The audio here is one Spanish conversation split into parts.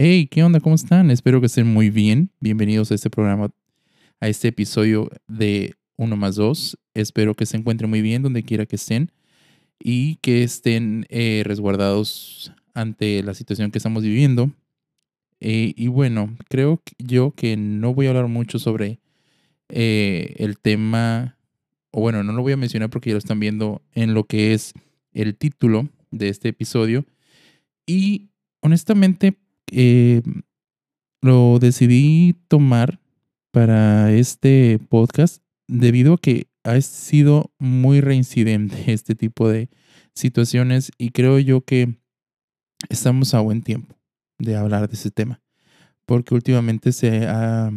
Hey, ¿qué onda? ¿Cómo están? Espero que estén muy bien. Bienvenidos a este programa, a este episodio de Uno más Dos. Espero que se encuentren muy bien donde quiera que estén y que estén eh, resguardados ante la situación que estamos viviendo. Eh, y bueno, creo yo que no voy a hablar mucho sobre eh, el tema, o bueno, no lo voy a mencionar porque ya lo están viendo en lo que es el título de este episodio. Y honestamente, eh, lo decidí tomar para este podcast debido a que ha sido muy reincidente este tipo de situaciones y creo yo que estamos a buen tiempo de hablar de ese tema porque últimamente se ha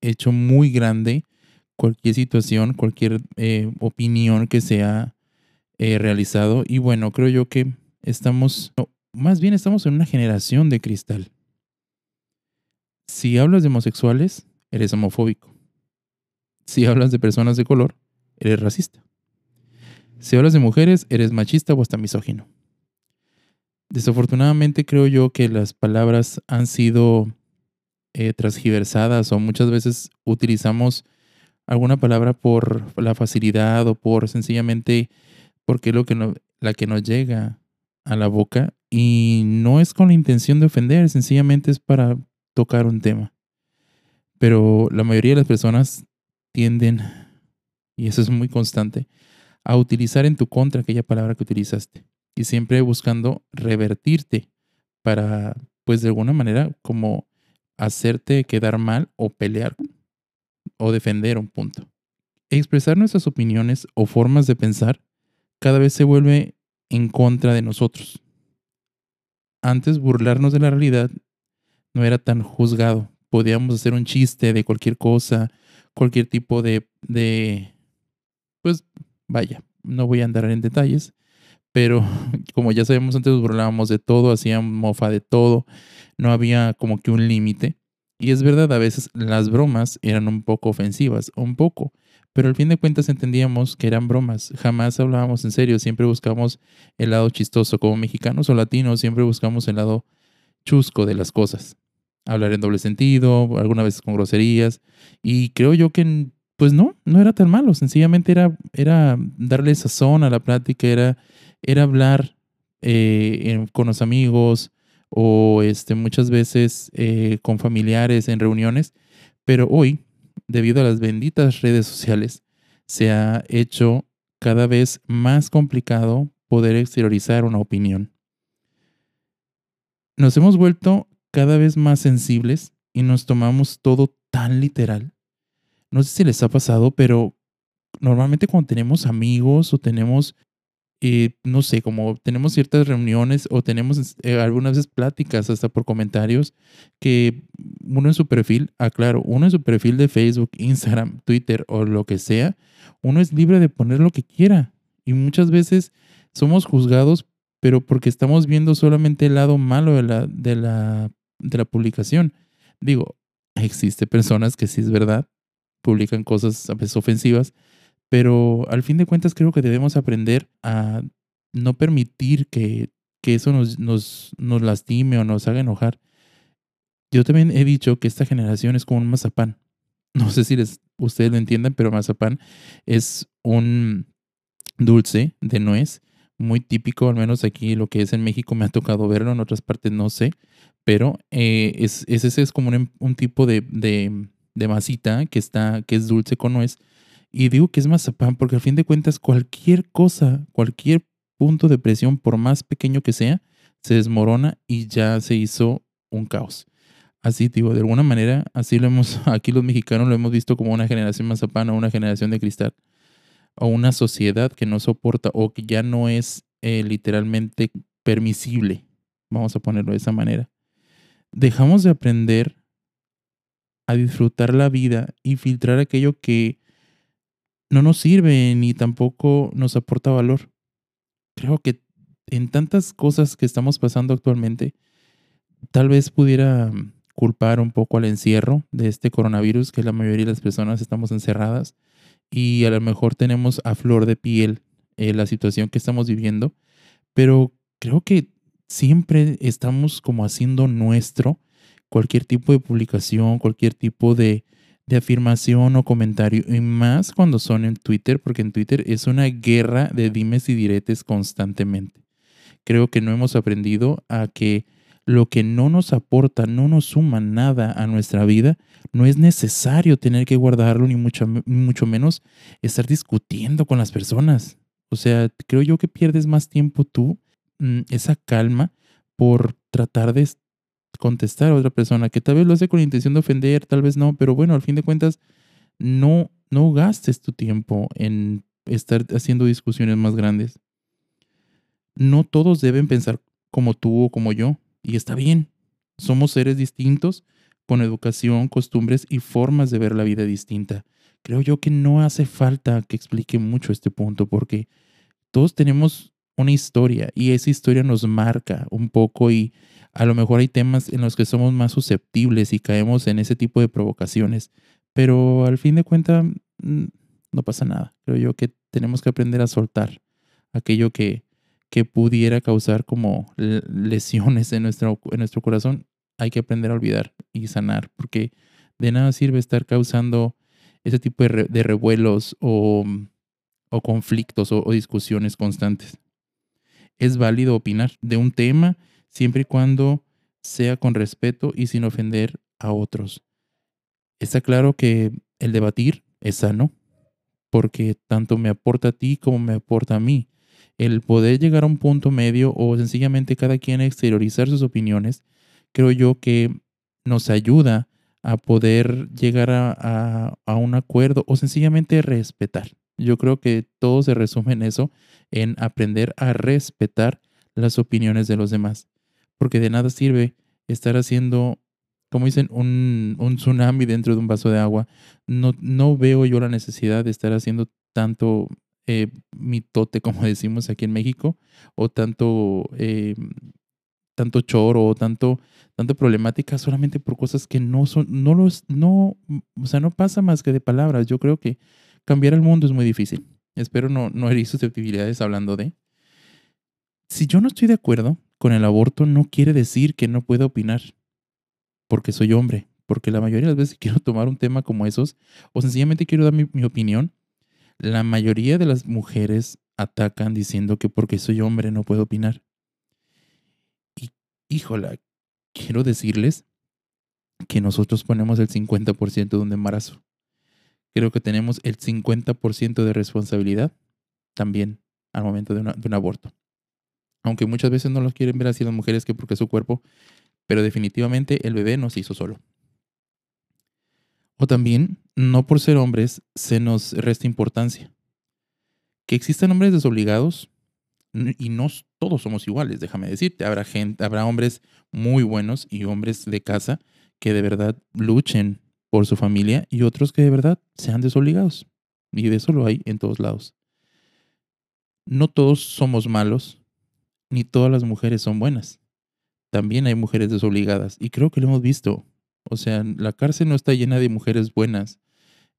hecho muy grande cualquier situación, cualquier eh, opinión que se ha eh, realizado y bueno, creo yo que estamos, más bien estamos en una generación de cristal. Si hablas de homosexuales, eres homofóbico. Si hablas de personas de color, eres racista. Si hablas de mujeres, eres machista o hasta misógino. Desafortunadamente creo yo que las palabras han sido eh, transgiversadas o muchas veces utilizamos alguna palabra por la facilidad o por sencillamente porque lo que no, la que nos llega a la boca y no es con la intención de ofender, sencillamente es para tocar un tema. Pero la mayoría de las personas tienden, y eso es muy constante, a utilizar en tu contra aquella palabra que utilizaste. Y siempre buscando revertirte para, pues de alguna manera, como hacerte quedar mal o pelear o defender un punto. Expresar nuestras opiniones o formas de pensar cada vez se vuelve en contra de nosotros. Antes burlarnos de la realidad no era tan juzgado. Podíamos hacer un chiste de cualquier cosa, cualquier tipo de, de pues vaya, no voy a andar en detalles, pero como ya sabemos antes burlábamos de todo, hacíamos mofa de todo, no había como que un límite. Y es verdad, a veces las bromas eran un poco ofensivas, un poco, pero al fin de cuentas entendíamos que eran bromas. Jamás hablábamos en serio, siempre buscamos el lado chistoso. Como mexicanos o latinos, siempre buscamos el lado chusco de las cosas. Hablar en doble sentido, algunas veces con groserías. Y creo yo que, pues no, no era tan malo. Sencillamente era, era darle sazón a la plática, era, era hablar eh, con los amigos o este, muchas veces eh, con familiares en reuniones. Pero hoy debido a las benditas redes sociales, se ha hecho cada vez más complicado poder exteriorizar una opinión. Nos hemos vuelto cada vez más sensibles y nos tomamos todo tan literal. No sé si les ha pasado, pero normalmente cuando tenemos amigos o tenemos no sé, como tenemos ciertas reuniones o tenemos eh, algunas veces pláticas hasta por comentarios que uno en su perfil, aclaro, uno en su perfil de Facebook, Instagram, Twitter o lo que sea, uno es libre de poner lo que quiera. Y muchas veces somos juzgados, pero porque estamos viendo solamente el lado malo de la, de la, de la publicación. Digo, existe personas que sí es verdad, publican cosas a veces ofensivas, pero al fin de cuentas creo que debemos aprender a no permitir que, eso nos, nos, nos lastime o nos haga enojar. Yo también he dicho que esta generación es como un mazapán. No sé si les, ustedes lo entiendan, pero mazapán es un dulce de nuez muy típico, al menos aquí lo que es en México me ha tocado verlo, en otras partes no sé, pero eh, es, ese es como un, un tipo de, de, de, masita que, está, que es dulce con nuez y digo que es mazapán porque al fin de cuentas cualquier cosa, cualquier punto de presión, por más pequeño que sea, se desmorona y ya se hizo un caos. Así, digo, de alguna manera, así lo hemos, aquí los mexicanos lo hemos visto como una generación mazapán o una generación de cristal, o una sociedad que no soporta o que ya no es eh, literalmente permisible, vamos a ponerlo de esa manera. Dejamos de aprender a disfrutar la vida y filtrar aquello que no nos sirve ni tampoco nos aporta valor. Creo que en tantas cosas que estamos pasando actualmente, tal vez pudiera culpar un poco al encierro de este coronavirus, que la mayoría de las personas estamos encerradas y a lo mejor tenemos a flor de piel eh, la situación que estamos viviendo, pero creo que siempre estamos como haciendo nuestro cualquier tipo de publicación, cualquier tipo de, de afirmación o comentario, y más cuando son en Twitter, porque en Twitter es una guerra de dimes y diretes constantemente. Creo que no hemos aprendido a que lo que no nos aporta, no nos suma nada a nuestra vida, no es necesario tener que guardarlo, ni mucho, mucho menos estar discutiendo con las personas. O sea, creo yo que pierdes más tiempo tú, mm, esa calma, por tratar de contestar a otra persona, que tal vez lo hace con la intención de ofender, tal vez no, pero bueno, al fin de cuentas, no, no gastes tu tiempo en estar haciendo discusiones más grandes. No todos deben pensar como tú o como yo, y está bien. Somos seres distintos, con educación, costumbres y formas de ver la vida distinta. Creo yo que no hace falta que explique mucho este punto, porque todos tenemos una historia y esa historia nos marca un poco y a lo mejor hay temas en los que somos más susceptibles y caemos en ese tipo de provocaciones, pero al fin de cuentas mm, no pasa nada. Creo yo que tenemos que aprender a soltar aquello que, que pudiera causar como lesiones en nuestro, en nuestro corazón. Hay que aprender a olvidar y sanar, porque de nada sirve estar causando ese tipo de, revuelos o, o conflictos o discusiones constantes. Es válido opinar de un tema siempre y cuando sea con respeto y sin ofender a otros. Está claro que el debatir es sano, porque tanto me aporta a ti como me aporta a mí. El poder llegar a un punto medio o sencillamente cada quien exteriorizar sus opiniones, creo yo que nos ayuda a poder llegar a, a un acuerdo o sencillamente respetar. Yo creo que todo se resume en eso, en aprender a respetar las opiniones de los demás porque de nada sirve estar haciendo, como dicen, un, tsunami dentro de un vaso de agua. No, no veo yo la necesidad de estar haciendo tanto eh, mitote, como decimos aquí en México, o tanto, eh, tanto choro, o tanto, tanta problemática solamente por cosas que no son, no los, no, o sea, no pasa más que de palabras. Yo creo que cambiar el mundo es muy difícil. Espero no, no herir susceptibilidades hablando de. Si yo no estoy de acuerdo con el aborto no quiere decir que no pueda opinar, porque soy hombre, porque la mayoría de las veces quiero tomar un tema como esos, o sencillamente quiero dar mi, opinión, la mayoría de las mujeres atacan diciendo que porque soy hombre no puedo opinar. Y híjola, quiero decirles que nosotros ponemos el 50% de un embarazo. Creo que tenemos el 50% de responsabilidad también al momento de un aborto. Aunque muchas veces no los quieren ver así las mujeres que porque es su cuerpo, pero definitivamente el bebé no se hizo solo. O también, no por ser hombres se nos resta importancia. Que existan hombres desobligados, y no todos somos iguales, déjame decirte. Habrá, gente, habrá hombres muy buenos y hombres de casa que de verdad luchen por su familia y otros que de verdad sean desobligados. Y de eso lo hay en todos lados. No todos somos malos, ni todas las mujeres son buenas. También hay mujeres desobligadas y creo que lo hemos visto. O sea, la cárcel no está llena de mujeres buenas.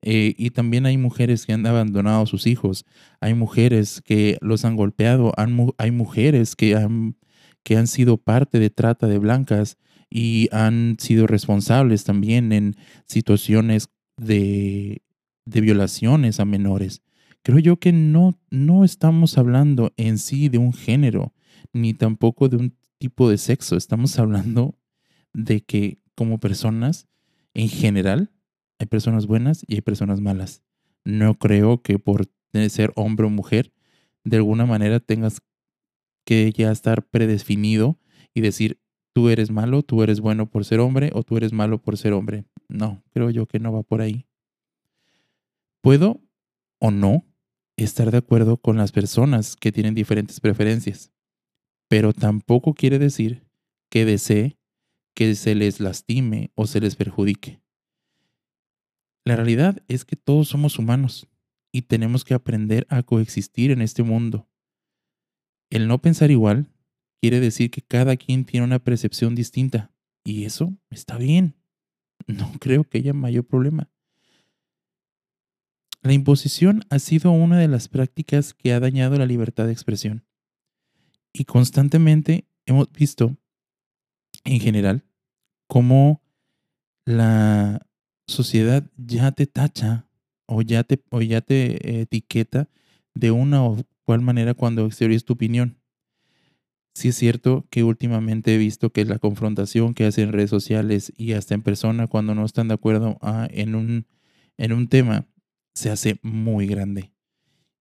Eh, y también hay mujeres que han abandonado a sus hijos. Hay mujeres que los han golpeado. hay mujeres que han, que han sido parte de trata de blancas y han sido responsables también en situaciones de, de violaciones a menores. Creo yo que no, no estamos hablando en sí de un género ni tampoco de un tipo de sexo. Estamos hablando de que como personas, en general, hay personas buenas y hay personas malas. No creo que por ser hombre o mujer, de alguna manera tengas que ya estar predefinido y decir, tú eres malo, tú eres bueno por ser hombre o tú eres malo por ser hombre. No, creo yo que no va por ahí. Puedo o no estar de acuerdo con las personas que tienen diferentes preferencias pero tampoco quiere decir que desee que se les lastime o se les perjudique. La realidad es que todos somos humanos y tenemos que aprender a coexistir en este mundo. El no pensar igual quiere decir que cada quien tiene una percepción distinta y eso está bien. No creo que haya mayor problema. La imposición ha sido una de las prácticas que ha dañado la libertad de expresión y constantemente hemos visto en general cómo la sociedad ya te tacha o ya te, o ya te etiqueta de una o cual manera cuando exteriores tu opinión. Sí es cierto que últimamente he visto que la confrontación que hacen en redes sociales y hasta en persona cuando no están de acuerdo ah, en, un, en un tema se hace muy grande.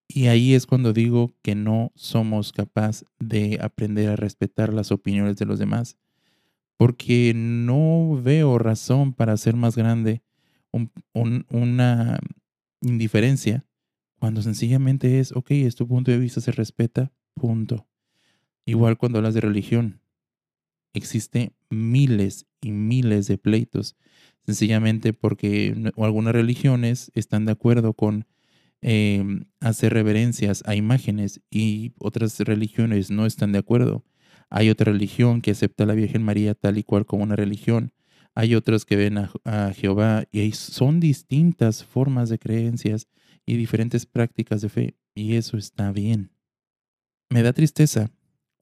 Y ahí es cuando digo que no somos capaces de aprender a respetar las opiniones de los demás, porque no veo razón para hacer más grande una indiferencia cuando sencillamente es, ok, es tu punto de vista, se respeta, punto. Igual cuando hablas de religión, existe miles y miles de pleitos, sencillamente porque algunas religiones están de acuerdo con em, hacer reverencias a imágenes y otras religiones no están de acuerdo. Hay otra religión que acepta a la Virgen María tal y cual como una religión. Hay otras que ven a, a Jehová y son distintas formas de creencias y diferentes prácticas de fe y eso está bien. Me da tristeza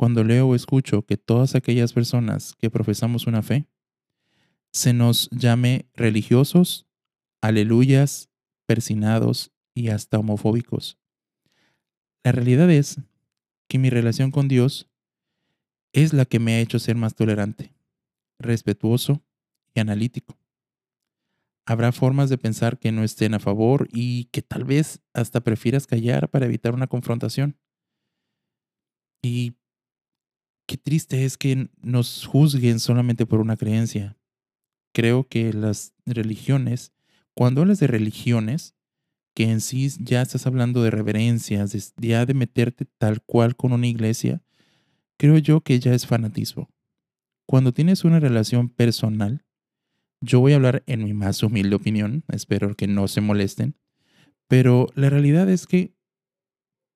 cuando leo o escucho que todas aquellas personas que profesamos una fe, se nos llame religiosos, aleluyas, persinados y hasta homofóbicos. La realidad es que mi relación con Dios es la que me ha hecho ser más tolerante, respetuoso y analítico. Habrá formas de pensar que no estén a favor y que tal vez hasta prefieras callar para evitar una confrontación. Y qué triste es que nos juzguen solamente por una creencia. Creo que las religiones, cuando hablas de religiones, que en sí ya estás hablando de reverencias, ya de meterte tal cual con una iglesia, creo yo que ya es fanatismo. Cuando tienes una relación personal, yo voy a hablar en mi más humilde opinión, espero que no se molesten, pero la realidad es que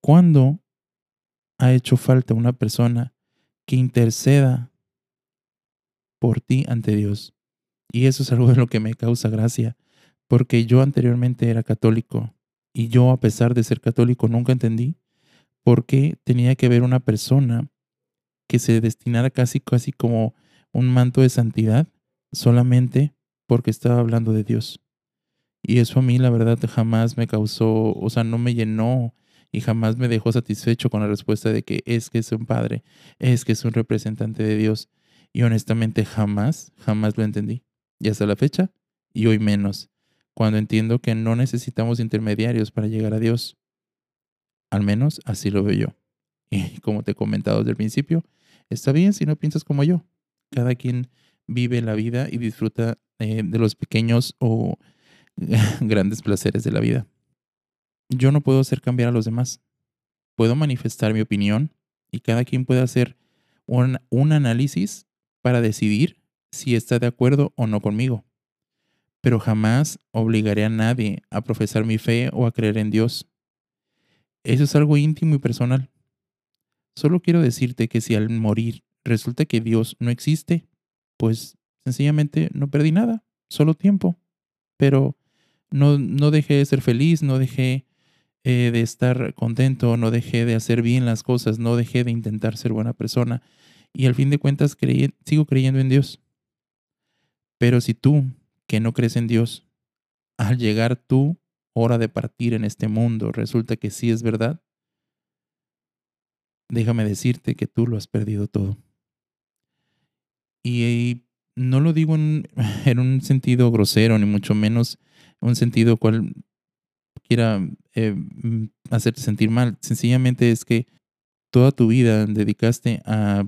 cuando ha hecho falta una persona que interceda por ti ante Dios. Y eso es algo de lo que me causa gracia, porque yo anteriormente era católico y yo a pesar de ser católico nunca entendí por qué tenía que haber una persona que se destinara casi casi como un manto de santidad solamente porque estaba hablando de Dios. Y eso a mí la verdad jamás me causó, o sea, no me llenó y jamás me dejó satisfecho con la respuesta de que es que es un padre, es que es un representante de Dios. Y honestamente jamás, jamás lo entendí. Y hasta la fecha, y hoy menos, cuando entiendo que no necesitamos intermediarios para llegar a Dios. Al menos así lo veo yo. Y como te he comentado desde el principio, está bien si no piensas como yo. Cada quien vive la vida y disfruta eh, de los pequeños o grandes placeres de la vida yo no puedo hacer cambiar a los demás. Puedo manifestar mi opinión y cada quien puede hacer un, un análisis para decidir si está de acuerdo o no conmigo. Pero jamás obligaré a nadie a profesar mi fe o a creer en Dios. Eso es algo íntimo y personal. Solo quiero decirte que si al morir resulta que Dios no existe, pues sencillamente no perdí nada, solo tiempo. Pero no, no dejé de ser feliz, no dejé de estar contento, no dejé de hacer bien las cosas, no dejé de intentar ser buena persona y al fin de cuentas sigo creyendo en Dios. Pero si tú, que no crees en Dios, al llegar tu hora de partir en este mundo, resulta que sí es verdad, déjame decirte que tú lo has perdido todo. Y, no lo digo en, en, un sentido grosero, ni mucho menos un sentido cual quiera eh, mm, hacerte sentir mal. Sencillamente es que toda tu vida dedicaste a,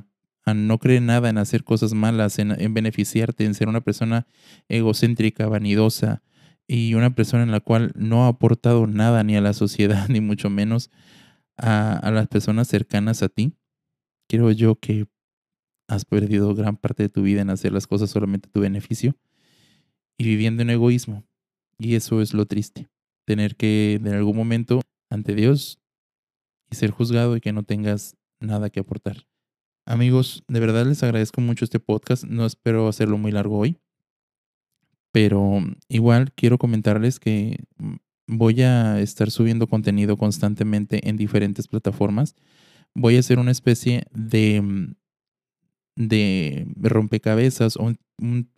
no creer nada en hacer cosas malas, en, beneficiarte, en ser una persona egocéntrica, vanidosa y una persona en la cual no ha aportado nada ni a la sociedad, ni mucho menos a, a las personas cercanas a ti. Creo yo que has perdido gran parte de tu vida en hacer las cosas solamente a tu beneficio y viviendo en egoísmo. Y eso es lo triste tener que en algún momento ante Dios y ser juzgado y que no tengas nada que aportar. Amigos, de verdad les agradezco mucho este podcast. No espero hacerlo muy largo hoy. Pero igual quiero comentarles que voy a estar subiendo contenido constantemente en diferentes plataformas. Voy a hacer una especie de, de rompecabezas o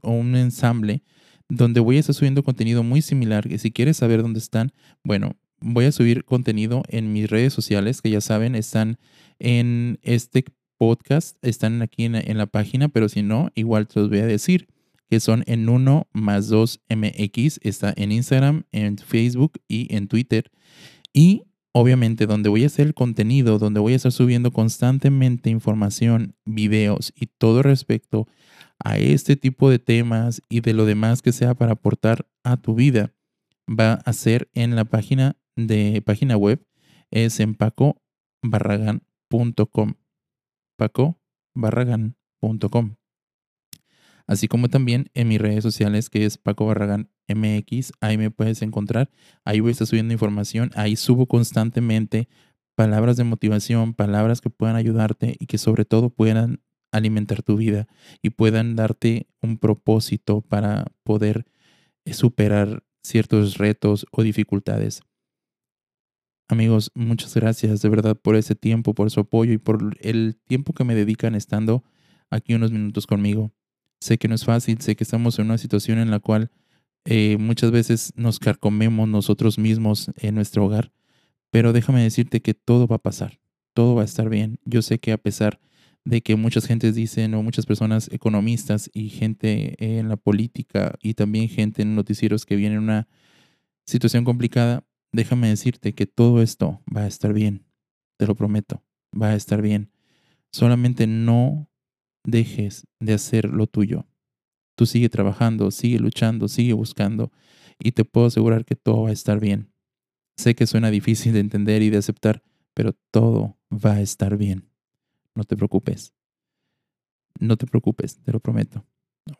o un ensamble donde voy a estar subiendo contenido muy similar. Que si quieres saber dónde están, bueno, voy a subir contenido en mis redes sociales, que ya saben, están en este podcast, están aquí en, la página, pero si no, igual te los voy a decir, que son en 1 más 2 MX, está en Instagram, en Facebook y en Twitter. Y obviamente donde voy a hacer el contenido, donde voy a estar subiendo constantemente información, videos y todo respecto a este tipo de temas y de lo demás que sea para aportar a tu vida, va a ser en la página de página web es en pacobarragan.com. pacobarragan.com. Así como también en mis redes sociales que es Paco Barragán MX, ahí me puedes encontrar. Ahí voy a estar subiendo información, ahí subo constantemente palabras de motivación, palabras que puedan ayudarte y que sobre todo puedan alimentar tu vida y puedan darte un propósito para poder superar ciertos retos o dificultades. Amigos, muchas gracias de verdad por ese tiempo, por su apoyo y por el tiempo que me dedican estando aquí unos minutos conmigo. Sé que no es fácil, sé que estamos en una situación en la cual eh, muchas veces nos carcomemos nosotros mismos en nuestro hogar, pero déjame decirte que todo va a pasar, todo va a estar bien. Yo sé que a pesar de que muchas gentes dicen, o muchas personas economistas y gente en la política y también gente en noticieros que viene en una situación complicada, déjame decirte que todo esto va a estar bien, te lo prometo, va a estar bien. Solamente no dejes de hacer lo tuyo. Tú sigue trabajando, sigue luchando, sigue buscando y te puedo asegurar que todo va a estar bien. Sé que suena difícil de entender y de aceptar, pero todo va a estar bien. No te preocupes. No te preocupes, te lo prometo.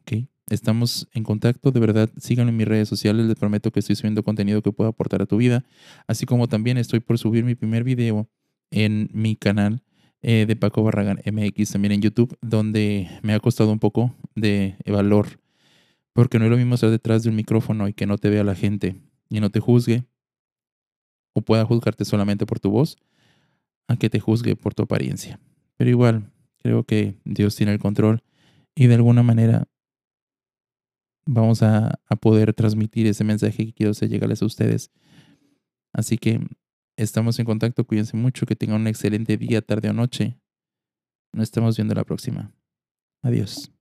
¿Ok? Estamos en contacto, de verdad, síganme en mis redes sociales, les prometo que estoy subiendo contenido que pueda aportar a tu vida, así como también estoy por subir mi primer video en mi canal eh, de Paco Barragán MX, también en YouTube, donde me ha costado un poco de valor, porque no es lo mismo estar detrás de un micrófono y que no te vea la gente y no te juzgue, o pueda juzgarte solamente por tu voz, a que te juzgue por tu apariencia. Pero igual, creo que Dios tiene el control y de alguna manera vamos a, poder transmitir ese mensaje que quiero hacer llegarles a ustedes. Así que estamos en contacto, cuídense mucho, que tengan un excelente día, tarde o noche. Nos estamos viendo la próxima. Adiós.